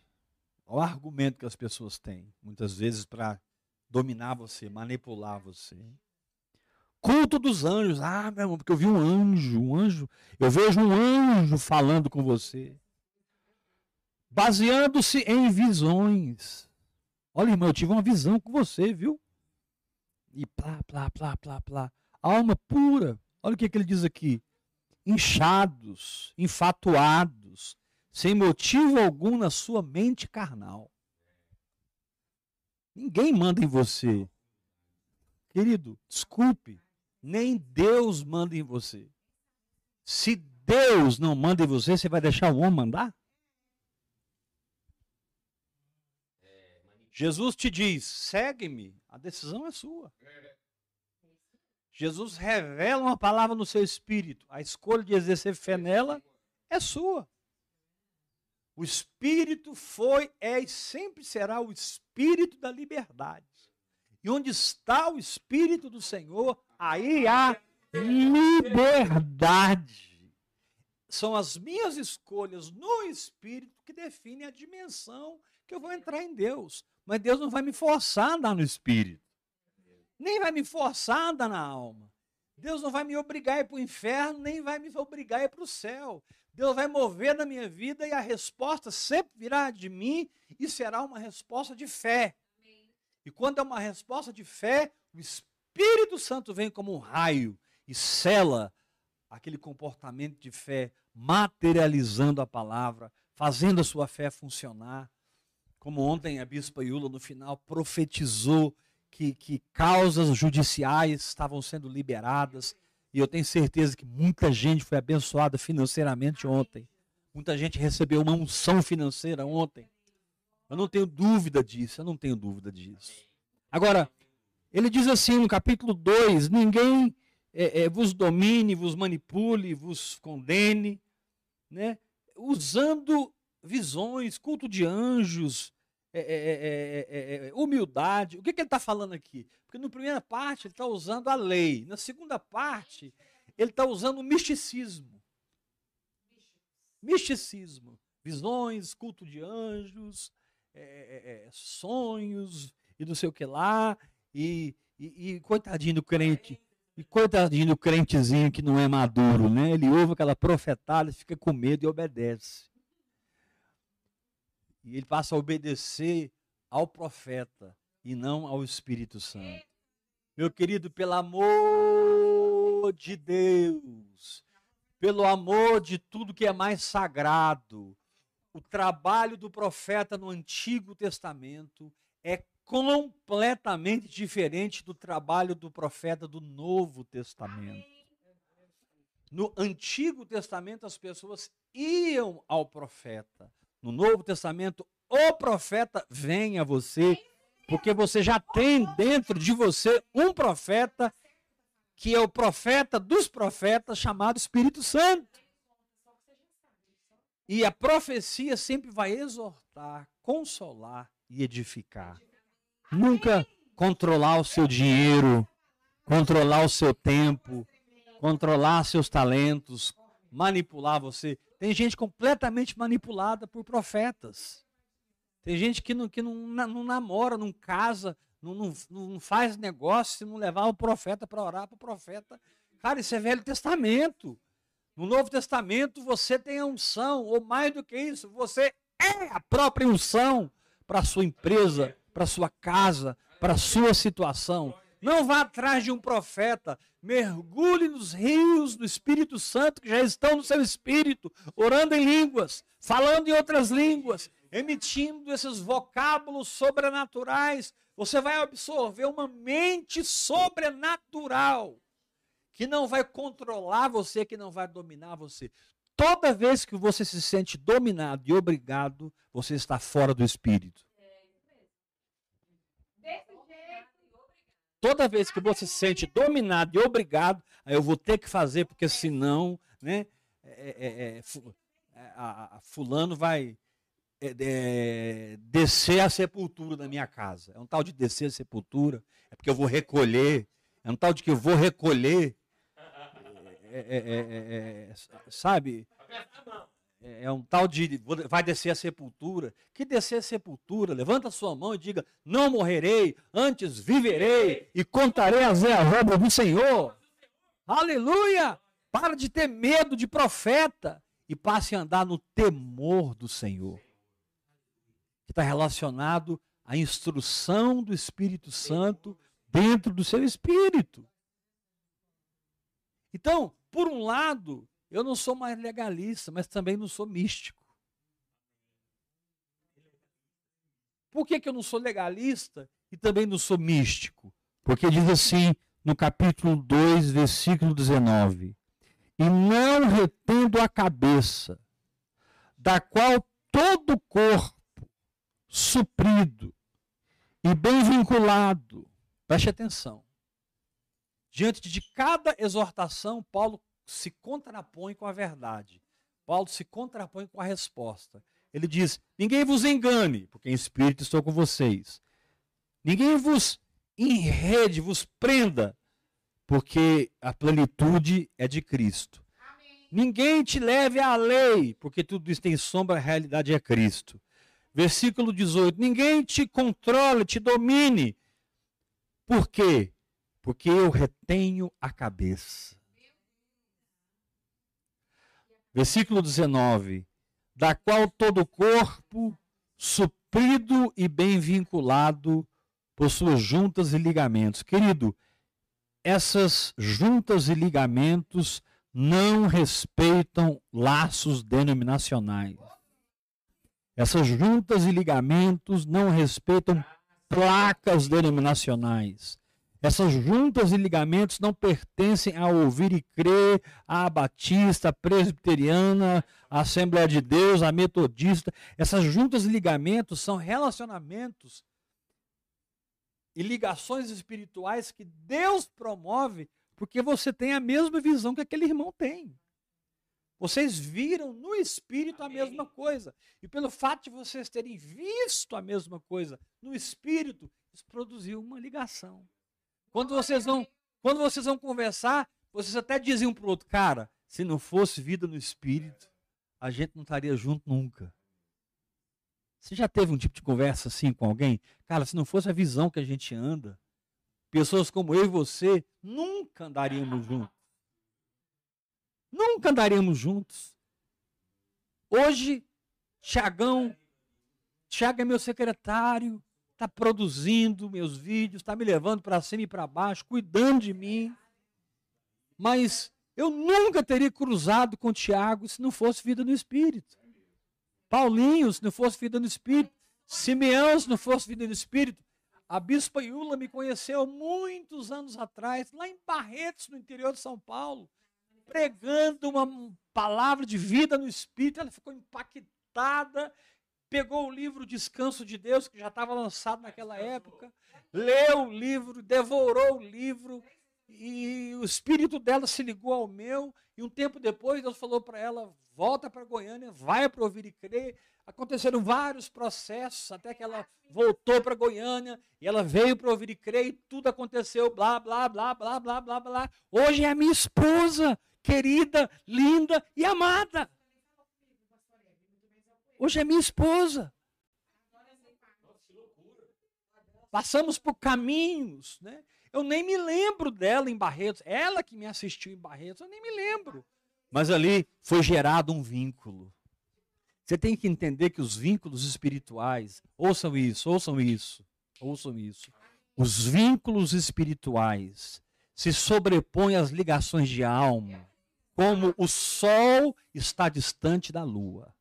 O argumento que as pessoas têm, muitas vezes, para dominar você, manipular você. Culto dos anjos. Ah, meu irmão, porque eu vi um anjo, um anjo. Eu vejo um anjo falando com você. Baseando-se em visões. Olha, irmão, eu tive uma visão com você, viu? E plá, plá, plá, plá, plá. Alma pura. Olha o que, que ele diz aqui: inchados, enfatuados, sem motivo algum na sua mente carnal. Ninguém manda em você. Querido, desculpe, nem Deus manda em você. Se Deus não manda em você, você vai deixar o homem mandar? Jesus te diz: segue-me, a decisão é sua. Jesus revela uma palavra no seu espírito. A escolha de exercer fé nela é sua. O espírito foi, é e sempre será o espírito da liberdade. E onde está o espírito do Senhor, aí há liberdade. São as minhas escolhas no espírito que definem a dimensão que eu vou entrar em Deus. Mas Deus não vai me forçar a andar no espírito nem vai me forçar a andar na alma. Deus não vai me obrigar a ir para o inferno, nem vai me obrigar a ir para o céu. Deus vai mover na minha vida e a resposta sempre virá de mim e será uma resposta de fé. E quando é uma resposta de fé, o Espírito Santo vem como um raio e cela aquele comportamento de fé, materializando a palavra, fazendo a sua fé funcionar. Como ontem a bispa Iula, no final, profetizou que, que causas judiciais estavam sendo liberadas. E eu tenho certeza que muita gente foi abençoada financeiramente ontem. Muita gente recebeu uma unção financeira ontem. Eu não tenho dúvida disso, eu não tenho dúvida disso. Agora, ele diz assim no capítulo 2: ninguém é, é, vos domine, vos manipule, vos condene, né? usando visões, culto de anjos, é é é, é, é, humildade. O que, que ele está falando aqui? Porque na primeira parte ele está usando a lei, na segunda parte ele está usando o misticismo. Misticismo. Visões, culto de anjos, sonhos e não sei o que lá. E, e, e coitadinho do crente. E coitadinho do crentezinho que não é maduro, né? Ele ouve aquela profetada, fica com medo e obedece. E ele passa a obedecer ao profeta e não ao Espírito Santo. Meu querido, pelo amor de Deus, pelo amor de tudo que é mais sagrado, o trabalho do profeta no Antigo Testamento é completamente diferente do trabalho do profeta do Novo Testamento. No Antigo Testamento, as pessoas iam ao profeta. No Novo Testamento, o profeta vem a você, porque você já tem dentro de você um profeta, que é o profeta dos profetas, chamado Espírito Santo. E a profecia sempre vai exortar, consolar e edificar. Nunca controlar o seu dinheiro, controlar o seu tempo, controlar seus talentos, manipular você. Tem gente completamente manipulada por profetas. Tem gente que não, que não, não namora, não casa, não, não, não faz negócio se não levar o profeta para orar para o profeta. Cara, isso é Velho Testamento. No Novo Testamento você tem a unção, ou mais do que isso, você é a própria unção para a sua empresa, para a sua casa, para a sua situação. Não vá atrás de um profeta. Mergulhe nos rios do Espírito Santo que já estão no seu espírito, orando em línguas, falando em outras línguas, emitindo esses vocábulos sobrenaturais. Você vai absorver uma mente sobrenatural que não vai controlar você, que não vai dominar você. Toda vez que você se sente dominado e obrigado, você está fora do espírito. Toda vez que você se sente dominado e obrigado, eu vou ter que fazer, porque senão, né, é, é, é, é a, a, fulano vai é, é, descer a sepultura da minha casa. É um tal de descer a sepultura, é porque eu vou recolher, é um tal de que eu vou recolher, sabe? É, é um tal de vai descer a sepultura. Que descer a sepultura? Levanta sua mão e diga: Não morrerei, antes viverei e contarei as obras do Senhor. Aleluia! Para de ter medo de profeta e passe a andar no temor do Senhor. Que está relacionado à instrução do Espírito Santo dentro do seu espírito. Então, por um lado, eu não sou mais legalista, mas também não sou místico. Por que, que eu não sou legalista e também não sou místico? Porque diz assim no capítulo 2, versículo 19: E não retendo a cabeça, da qual todo o corpo, suprido e bem vinculado, preste atenção, diante de cada exortação, Paulo se contrapõe com a verdade. Paulo se contrapõe com a resposta. Ele diz: Ninguém vos engane, porque em espírito estou com vocês. Ninguém vos enrede, vos prenda, porque a plenitude é de Cristo. Amém. Ninguém te leve à lei, porque tudo isso tem sombra, a realidade é Cristo. Versículo 18: Ninguém te controle, te domine. Por quê? Porque eu retenho a cabeça. Versículo 19: Da qual todo o corpo, suprido e bem vinculado por suas juntas e ligamentos. Querido, essas juntas e ligamentos não respeitam laços denominacionais. Essas juntas e ligamentos não respeitam placas denominacionais. Essas juntas e ligamentos não pertencem a ouvir e crer, à batista, à presbiteriana, à Assembleia de Deus, à metodista. Essas juntas e ligamentos são relacionamentos e ligações espirituais que Deus promove porque você tem a mesma visão que aquele irmão tem. Vocês viram no espírito a mesma coisa. E pelo fato de vocês terem visto a mesma coisa no espírito, isso produziu uma ligação. Quando vocês vão, quando vocês vão conversar, vocês até diziam para o outro, cara, se não fosse vida no espírito, a gente não estaria junto nunca. Você já teve um tipo de conversa assim com alguém? Cara, se não fosse a visão que a gente anda, pessoas como eu e você nunca andaríamos juntos. Nunca andaríamos juntos. Hoje, Tiagão, Tiago é meu secretário, está produzindo meus vídeos, está me levando para cima e para baixo, cuidando de mim. Mas eu nunca teria cruzado com Tiago se não fosse vida no Espírito. Paulinho, se não fosse vida no Espírito. Simeão, se não fosse vida no Espírito. A Bispa Iula me conheceu muitos anos atrás, lá em Barretos, no interior de São Paulo, pregando uma palavra de vida no Espírito. Ela ficou impactada, pegou o livro Descanso de Deus, que já estava lançado naquela época, leu o livro, devorou o livro, e o espírito dela se ligou ao meu, e um tempo depois Deus falou para ela: volta para Goiânia, vai para ouvir e crer. Aconteceram vários processos até que ela voltou para Goiânia e ela veio para ouvir e crer e tudo aconteceu, blá, blá, blá, blá, blá, blá, blá. Hoje é a minha esposa, querida, linda e amada. Hoje é minha esposa. Passamos por caminhos, né? Eu nem me lembro dela em Barretos. Ela que me assistiu em Barretos, eu nem me lembro. Mas ali foi gerado um vínculo. Você tem que entender que os vínculos espirituais, ouçam isso, ouçam isso, ouçam isso. Os vínculos espirituais se sobrepõem às ligações de alma, como o sol está distante da lua.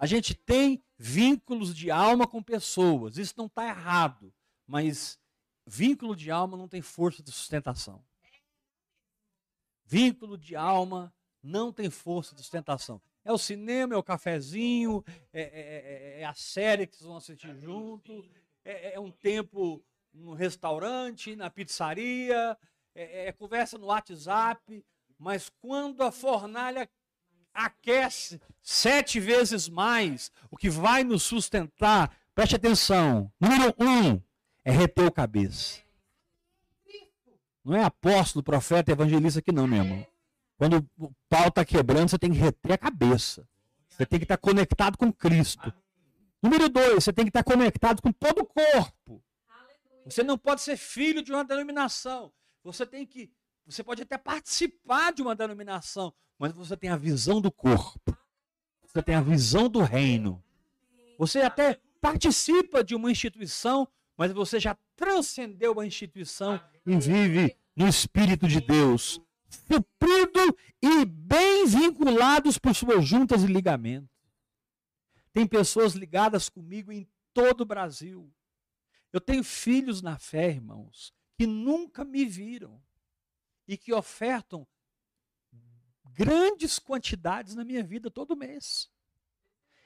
A gente tem vínculos de alma com pessoas. Isso não está errado. Mas vínculo de alma não tem força de sustentação. Vínculo de alma não tem força de sustentação. É o cinema, é o cafezinho, é, é, é, é a série que vocês vão assistir junto, é, é um tempo no restaurante, na pizzaria, é, é conversa no WhatsApp, mas quando a fornalha aquece sete vezes mais, o que vai nos sustentar, preste atenção. Número um é reter o cabeça. Não é apóstolo, profeta, evangelista aqui não, meu irmão. Quando o pau está quebrando, você tem que reter a cabeça. Você tem que estar tá conectado com Cristo. Número dois, você tem que estar tá conectado com todo o corpo. Você não pode ser filho de uma denominação. Você tem que. Você pode até participar de uma denominação, mas você tem a visão do corpo. Você tem a visão do reino. Você até participa de uma instituição, mas você já transcendeu a instituição e vive no Espírito de Deus, suprido e bem vinculados por suas juntas e ligamentos. Tem pessoas ligadas comigo em todo o Brasil. Eu tenho filhos na fé, irmãos, que nunca me viram e que ofertam grandes quantidades na minha vida todo mês.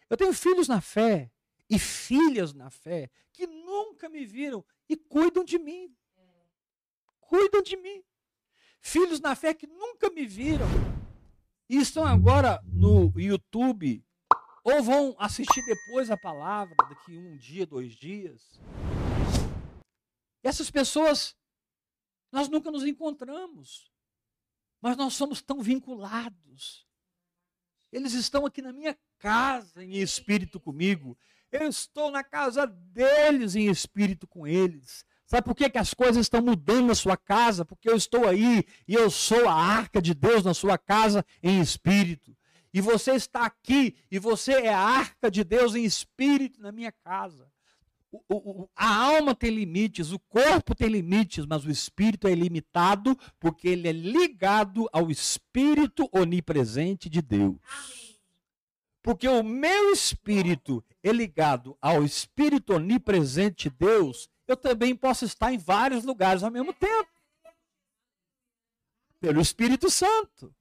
Eu tenho filhos na fé e filhas na fé que nunca me viram e cuidam de mim. Cuidam de mim. Filhos na fé que nunca me viram e estão agora no YouTube ou vão assistir depois a palavra, daqui um dia, dois dias. Essas pessoas, nós nunca nos encontramos. Mas nós somos tão vinculados. Eles estão aqui na minha casa em espírito comigo. Eu estou na casa deles em espírito com eles. Sabe por que, que as coisas estão mudando na sua casa? Porque eu estou aí e eu sou a arca de Deus na sua casa em espírito. E você está aqui e você é a arca de Deus em espírito na minha casa o, o, a alma tem limites, o corpo tem limites, mas o espírito é ilimitado porque ele é ligado ao espírito onipresente de Deus. Porque o meu espírito é ligado ao espírito onipresente de Deus, eu também posso estar em vários lugares ao mesmo tempo. Pelo Espírito Santo.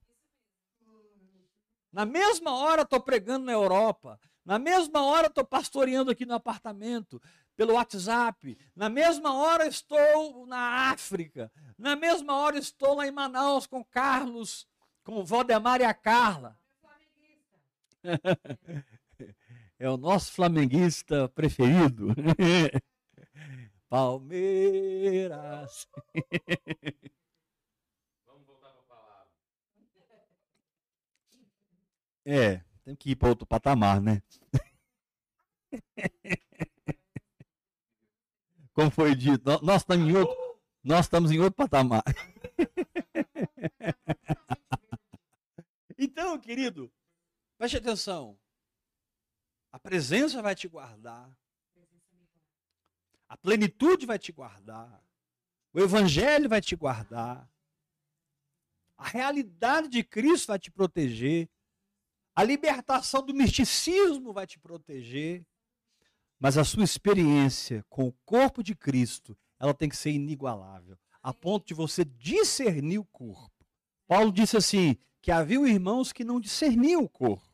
Na mesma hora estou pregando na Europa, na mesma hora estou pastoreando aqui no apartamento, pelo WhatsApp. Na mesma hora estou na África. Na mesma hora estou lá em Manaus com Carlos, com o Valdemar e a Carla. É o nosso flamenguista preferido. Palmeiras. Vamos voltar para a palavra. É, tem que ir para outro patamar, né? Como foi dito, nós estamos em outro, nós estamos em outro patamar. Então, querido, preste atenção. A presença vai te guardar. A plenitude vai te guardar. O evangelho vai te guardar. A realidade de Cristo vai te proteger. A libertação do misticismo vai te proteger. Mas a sua experiência com o corpo de Cristo, ela tem que ser inigualável, a ponto de você discernir o corpo. Paulo disse assim: que havia irmãos que não discerniam o corpo.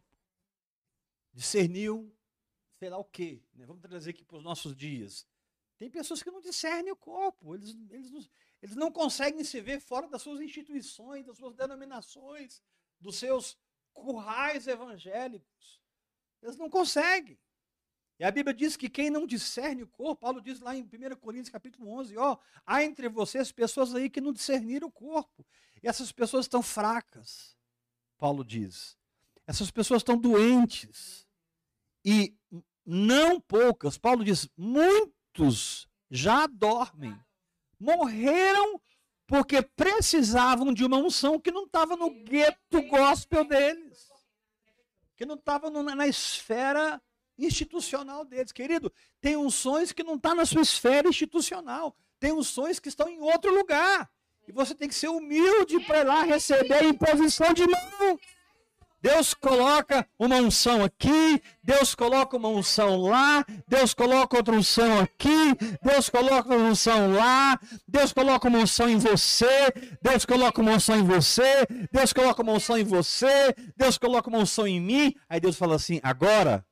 Discerniam, sei lá o quê. Né? Vamos trazer aqui para os nossos dias. Tem pessoas que não discernem o corpo. Eles, eles, não, eles não conseguem se ver fora das suas instituições, das suas denominações, dos seus currais evangélicos. Eles não conseguem. E a Bíblia diz que quem não discerne o corpo, Paulo diz lá em 1 Coríntios capítulo 11, ó, há entre vocês pessoas aí que não discerniram o corpo. E essas pessoas estão fracas. Paulo diz. Essas pessoas estão doentes. E não poucas, Paulo diz, muitos já dormem. Morreram porque precisavam de uma unção que não estava no gueto gospel deles. Que não estava na esfera institucional deles. Querido, tem unções que não estão tá na sua esfera institucional. Tem unções que estão em outro lugar. E você tem que ser humilde para lá receber em posição de mão. Deus coloca uma unção aqui, Deus coloca uma unção lá, Deus coloca outra unção aqui, Deus coloca uma unção lá, Deus coloca uma unção em você, Deus coloca uma unção em você, Deus coloca uma unção em você, Deus coloca uma unção em mim. Aí Deus fala assim: agora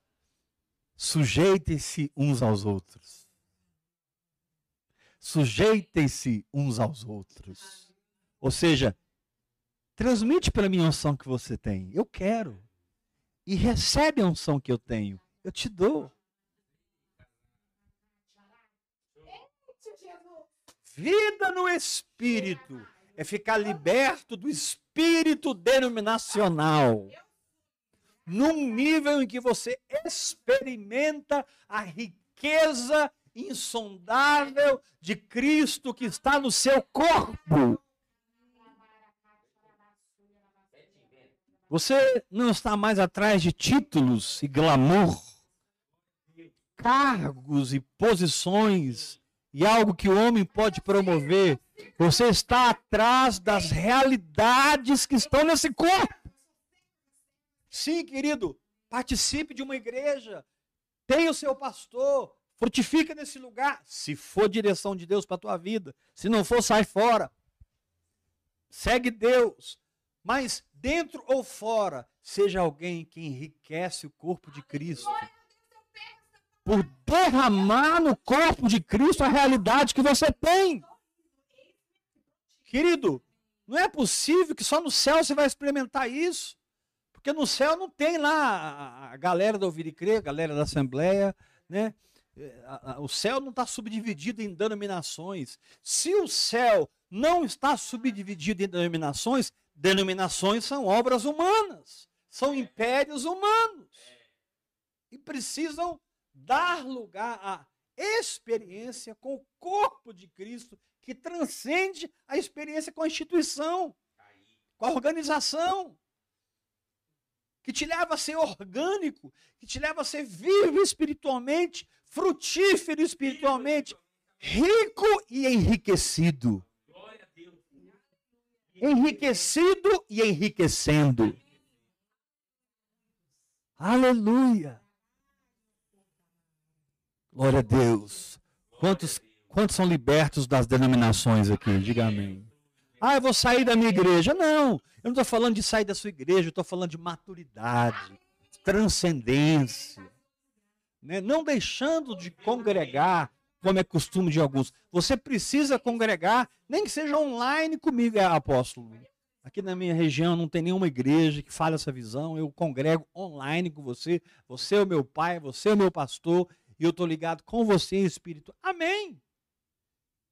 sujeitem-se uns aos outros. Sujeitem-se uns aos outros. Ou seja, transmite para mim a unção que você tem. Eu quero. E recebe a unção que eu tenho. Eu te dou. Vida no espírito é ficar liberto do espírito denominacional. Num nível em que você experimenta a riqueza insondável de Cristo que está no seu corpo. Você não está mais atrás de títulos e glamour, cargos e posições e algo que o homem pode promover. Você está atrás das realidades que estão nesse corpo. Sim, querido, participe de uma igreja, tenha o seu pastor, Frutifica nesse lugar, se for direção de Deus para a tua vida. Se não for, sai fora. Segue Deus. Mas dentro ou fora, seja alguém que enriquece o corpo de Cristo. Por derramar no corpo de Cristo a realidade que você tem. Querido, não é possível que só no céu você vai experimentar isso. Porque no céu não tem lá a galera do Ouvir e Crer, a galera da Assembleia, né? o céu não está subdividido em denominações. Se o céu não está subdividido em denominações, denominações são obras humanas, são impérios humanos. E precisam dar lugar à experiência com o corpo de Cristo, que transcende a experiência com a instituição, com a organização que te leva a ser orgânico, que te leva a ser vivo espiritualmente, frutífero espiritualmente, rico e enriquecido. Enriquecido e enriquecendo. Aleluia. Glória a Deus. Quantos, quantos são libertos das denominações aqui? Diga amém. Ah, eu vou sair da minha igreja. Não, eu não estou falando de sair da sua igreja, eu estou falando de maturidade, transcendência. Né? Não deixando de congregar, como é costume de alguns. Você precisa congregar, nem que seja online comigo, é apóstolo. Aqui na minha região não tem nenhuma igreja que fale essa visão. Eu congrego online com você. Você é o meu pai, você é o meu pastor, e eu estou ligado com você em espírito. Amém.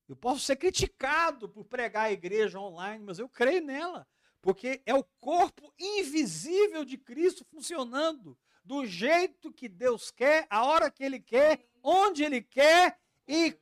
Eu posso ser criticado por pregar a igreja online, mas eu creio nela, porque é o corpo invisível de Cristo funcionando do jeito que Deus quer, a hora que Ele quer, onde Ele quer e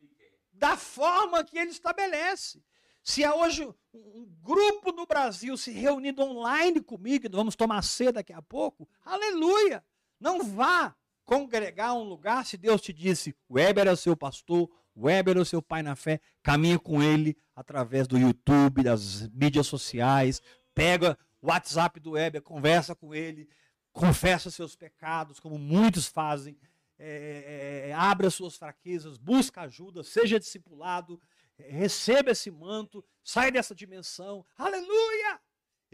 da forma que ele estabelece. Se há hoje um grupo no Brasil se reunindo online comigo, vamos tomar ceia daqui a pouco, aleluia! Não vá congregar um lugar se Deus te disse, Weber é seu pastor, Weber é o seu pai na fé, caminha com ele através do YouTube, das mídias sociais, pega o WhatsApp do Weber, conversa com ele, confessa seus pecados, como muitos fazem, é, é, é abra suas fraquezas, busca ajuda, seja discipulado, receba esse manto, sai dessa dimensão. Aleluia!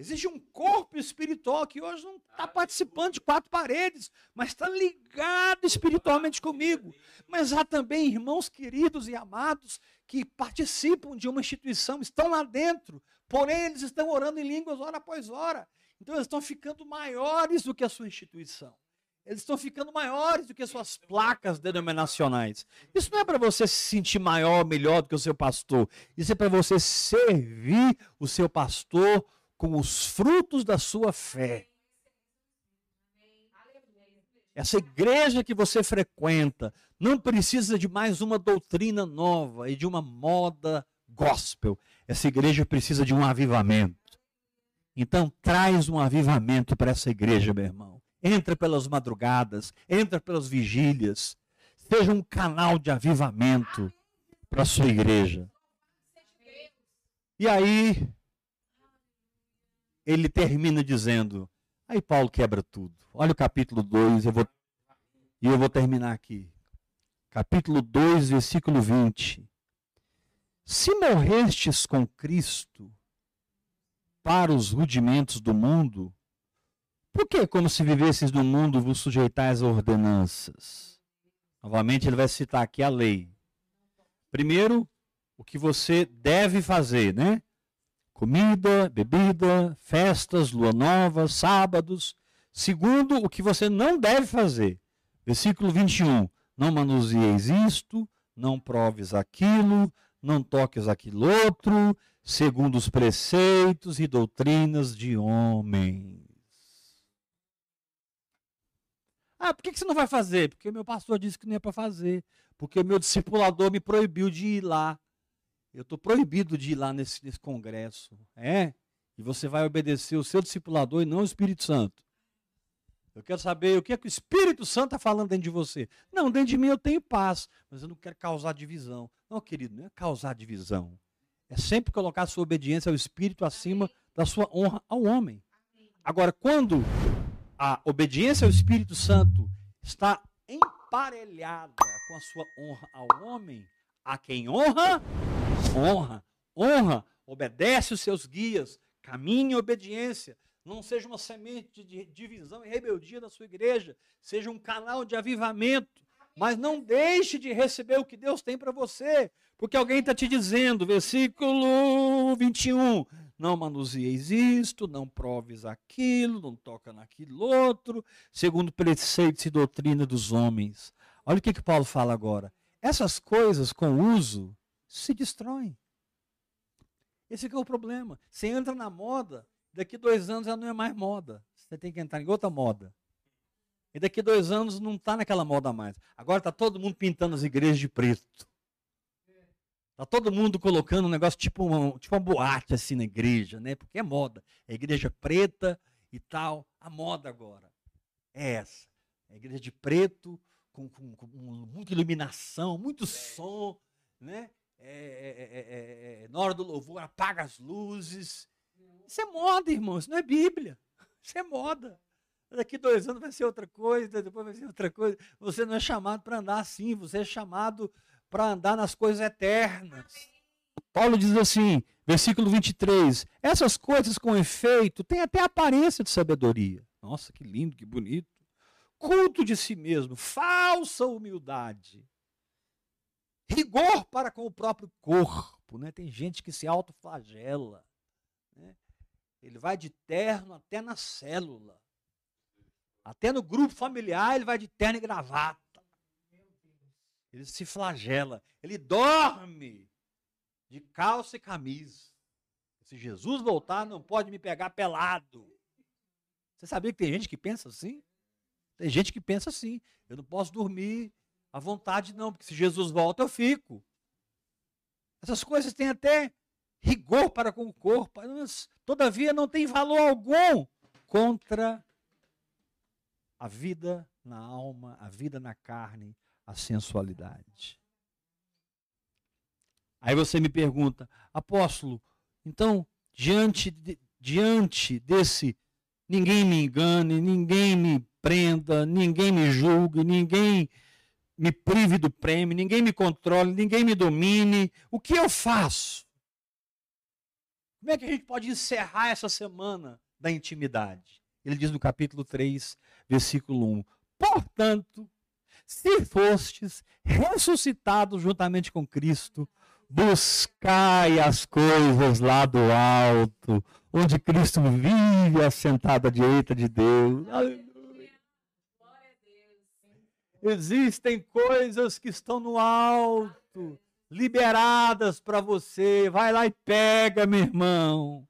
Existe um corpo espiritual que hoje não está participando de quatro paredes, mas está ligado espiritualmente comigo. Mas há também irmãos queridos e amados que participam de uma instituição, estão lá dentro, porém eles estão orando em línguas hora após hora. Então eles estão ficando maiores do que a sua instituição. Eles estão ficando maiores do que suas placas denominacionais. Isso não é para você se sentir maior, melhor do que o seu pastor. Isso é para você servir o seu pastor com os frutos da sua fé. Essa igreja que você frequenta não precisa de mais uma doutrina nova e de uma moda gospel. Essa igreja precisa de um avivamento. Então, traz um avivamento para essa igreja, meu irmão. Entra pelas madrugadas, entra pelas vigílias. Seja um canal de avivamento para a sua igreja. E aí, ele termina dizendo. Aí Paulo quebra tudo. Olha o capítulo 2, eu vou, e eu vou terminar aqui. Capítulo 2, versículo 20. Se morrestes com Cristo para os rudimentos do mundo, por que, como se vivesses no mundo, vos sujeitais a ordenanças? Novamente, ele vai citar aqui a lei. Primeiro, o que você deve fazer, né? Comida, bebida, festas, lua nova, sábados. Segundo, o que você não deve fazer. Versículo 21. Não manusieis isto, não proves aquilo, não toques aquilo outro, segundo os preceitos e doutrinas de homens. Ah, por que você não vai fazer? Porque meu pastor disse que não ia para fazer. Porque meu discipulador me proibiu de ir lá. Eu estou proibido de ir lá nesse, nesse congresso. É? E você vai obedecer o seu discipulador e não o Espírito Santo. Eu quero saber o que é que o Espírito Santo está falando dentro de você. Não, dentro de mim eu tenho paz, mas eu não quero causar divisão. Não, querido, não é causar divisão. É sempre colocar a sua obediência ao Espírito acima da sua honra ao homem. Agora, quando a obediência ao Espírito Santo está emparelhada com a sua honra ao homem, a quem honra, honra, honra, obedece os seus guias, caminhe em obediência. Não seja uma semente de divisão e rebeldia da sua igreja, seja um canal de avivamento. Mas não deixe de receber o que Deus tem para você, porque alguém está te dizendo, versículo 21, não manusieis isto, não proves aquilo, não toca naquilo outro, segundo preceitos e doutrina dos homens. Olha o que, que Paulo fala agora. Essas coisas com uso se destroem. Esse é o problema. Você entra na moda, daqui dois anos ela não é mais moda. Você tem que entrar em outra moda. E daqui dois anos não está naquela moda mais. Agora está todo mundo pintando as igrejas de preto. Está todo mundo colocando um negócio tipo uma, tipo uma boate assim na igreja, né? Porque é moda. É igreja preta e tal. A moda agora é essa. É igreja de preto, com, com, com muita iluminação, muito som, né? É é, é, é, é, na hora do louvor, apaga as luzes. Isso é moda, irmão, isso não é Bíblia. Isso é moda. Daqui dois anos vai ser outra coisa, depois vai ser outra coisa. Você não é chamado para andar assim, você é chamado para andar nas coisas eternas. Paulo diz assim, versículo 23: Essas coisas com efeito têm até aparência de sabedoria. Nossa, que lindo, que bonito. Culto de si mesmo, falsa humildade rigor para com o próprio corpo. Né? Tem gente que se autoflagela. Né? Ele vai de terno até na célula. Até no grupo familiar ele vai de terno e gravata. Ele se flagela. Ele dorme de calça e camisa. Se Jesus voltar, não pode me pegar pelado. Você sabia que tem gente que pensa assim? Tem gente que pensa assim. Eu não posso dormir à vontade, não, porque se Jesus volta, eu fico. Essas coisas têm até rigor para com o corpo, mas todavia não tem valor algum contra a vida na alma, a vida na carne, a sensualidade. Aí você me pergunta, apóstolo, então, diante, de, diante desse ninguém me engane, ninguém me prenda, ninguém me julgue, ninguém me prive do prêmio, ninguém me controle, ninguém me domine, o que eu faço? Como é que a gente pode encerrar essa semana da intimidade? Ele diz no capítulo 3, versículo 1: Portanto, se fostes ressuscitados juntamente com Cristo, buscai as coisas lá do alto, onde Cristo vive assentado à direita de Deus. Aleluia. Existem coisas que estão no alto, liberadas para você. Vai lá e pega, meu irmão.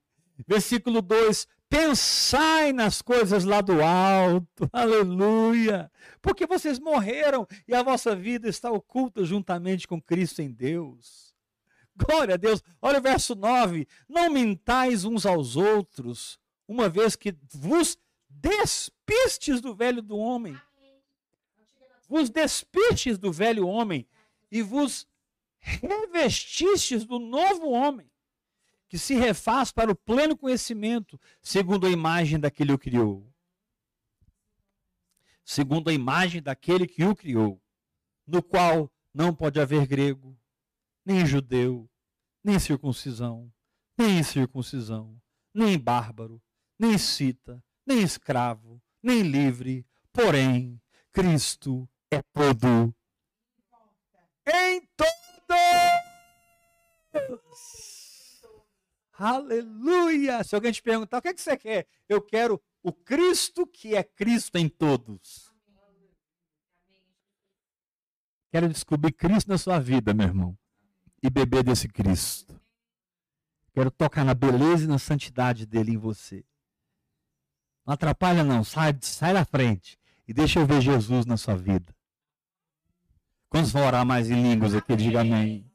Versículo 2: Pensai nas coisas lá do alto, aleluia, porque vocês morreram e a vossa vida está oculta juntamente com Cristo em Deus. Glória a Deus. Olha o verso 9. Não mintais uns aos outros, uma vez que vos despistes do velho do homem. Vos despistes do velho homem e vos revestistes do novo homem, que se refaz para o pleno conhecimento, segundo a imagem daquele que o criou. Segundo a imagem daquele que o criou, no qual não pode haver grego, nem judeu, nem circuncisão, nem circuncisão, nem bárbaro, nem cita, nem escravo, nem livre, porém, Cristo é todo em todos. Aleluia! Se alguém te perguntar, o que, é que você quer? Eu quero o Cristo que é Cristo em todos. Quero descobrir Cristo na sua vida, meu irmão e beber desse Cristo. Quero tocar na beleza e na santidade dele em você. Não atrapalha, não. Sai, sai da frente e deixa eu ver Jesus na sua vida. Vão orar mais em línguas aqui? Diga amém.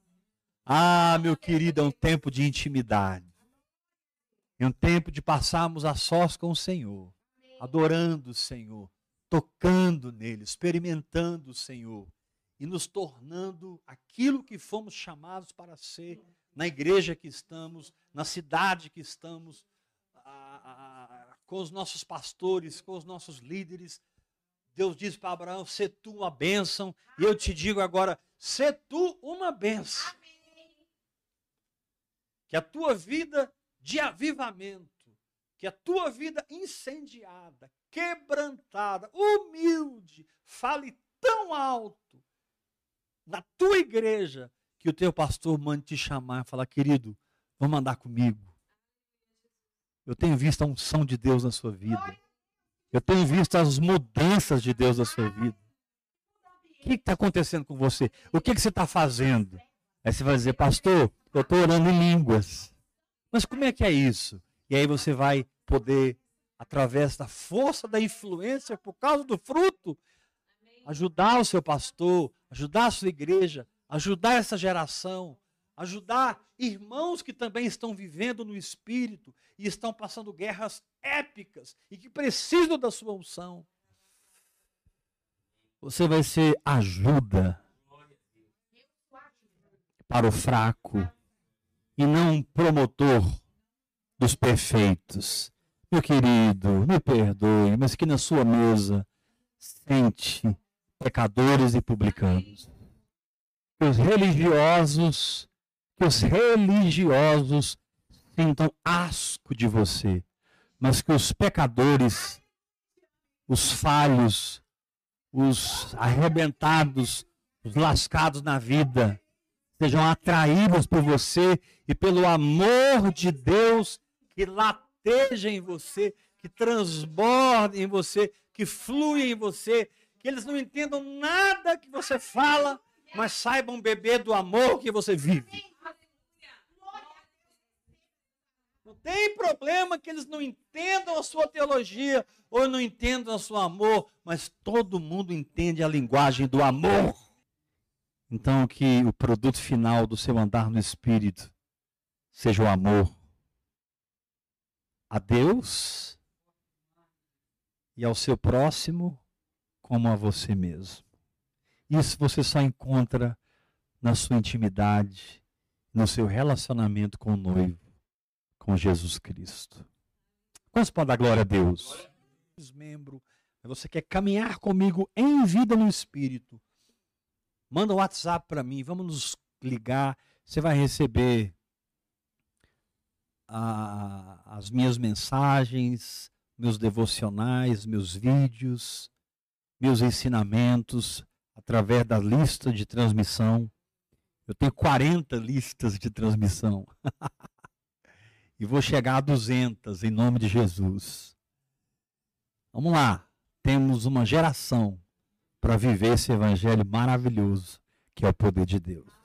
Ah, meu querido, é um tempo de intimidade. É um tempo de passarmos a sós com o Senhor, adorando o Senhor, tocando nele, experimentando o Senhor e nos tornando aquilo que fomos chamados para ser na igreja que estamos, na cidade que estamos, a, a, com os nossos pastores, com os nossos líderes. Deus diz para Abraão: "Se tu uma bênção", e eu te digo agora: "Se tu uma bênção". Que a tua vida de avivamento, que a tua vida incendiada, quebrantada, humilde, fale tão alto na tua igreja que o teu pastor mande te chamar e falar, querido, vamos andar comigo. Eu tenho visto a unção de Deus na sua vida. Eu tenho visto as mudanças de Deus na sua vida. O que está acontecendo com você? O que, que você está fazendo? Aí você vai dizer, pastor, eu estou orando em línguas. Mas como é que é isso? E aí você vai poder, através da força da influência, por causa do fruto, ajudar o seu pastor, ajudar a sua igreja, ajudar essa geração, ajudar irmãos que também estão vivendo no espírito e estão passando guerras épicas e que precisam da sua unção. Você vai ser ajuda para o fraco e não um promotor dos perfeitos. Meu querido, me perdoe, mas que na sua mesa sente pecadores e publicanos. Os religiosos, que os religiosos sintam asco de você, mas que os pecadores, os falhos, os arrebentados, os lascados na vida, sejam atraídos por você e pelo amor de Deus que lateja em você, que transborda em você, que flui em você, que eles não entendam nada que você fala, mas saibam beber do amor que você vive. Não tem problema que eles não entendam a sua teologia ou não entendam o seu amor, mas todo mundo entende a linguagem do amor. Então, que o produto final do seu andar no Espírito seja o amor a Deus e ao seu próximo como a você mesmo. Isso você só encontra na sua intimidade, no seu relacionamento com o noivo, com Jesus Cristo. Quantos podem dar glória a Deus? Membro, você quer caminhar comigo em vida no Espírito? Manda um WhatsApp para mim, vamos nos ligar. Você vai receber a, as minhas mensagens, meus devocionais, meus vídeos, meus ensinamentos através da lista de transmissão. Eu tenho 40 listas de transmissão. e vou chegar a 200 em nome de Jesus. Vamos lá. Temos uma geração para viver esse evangelho maravilhoso que é o poder de Deus.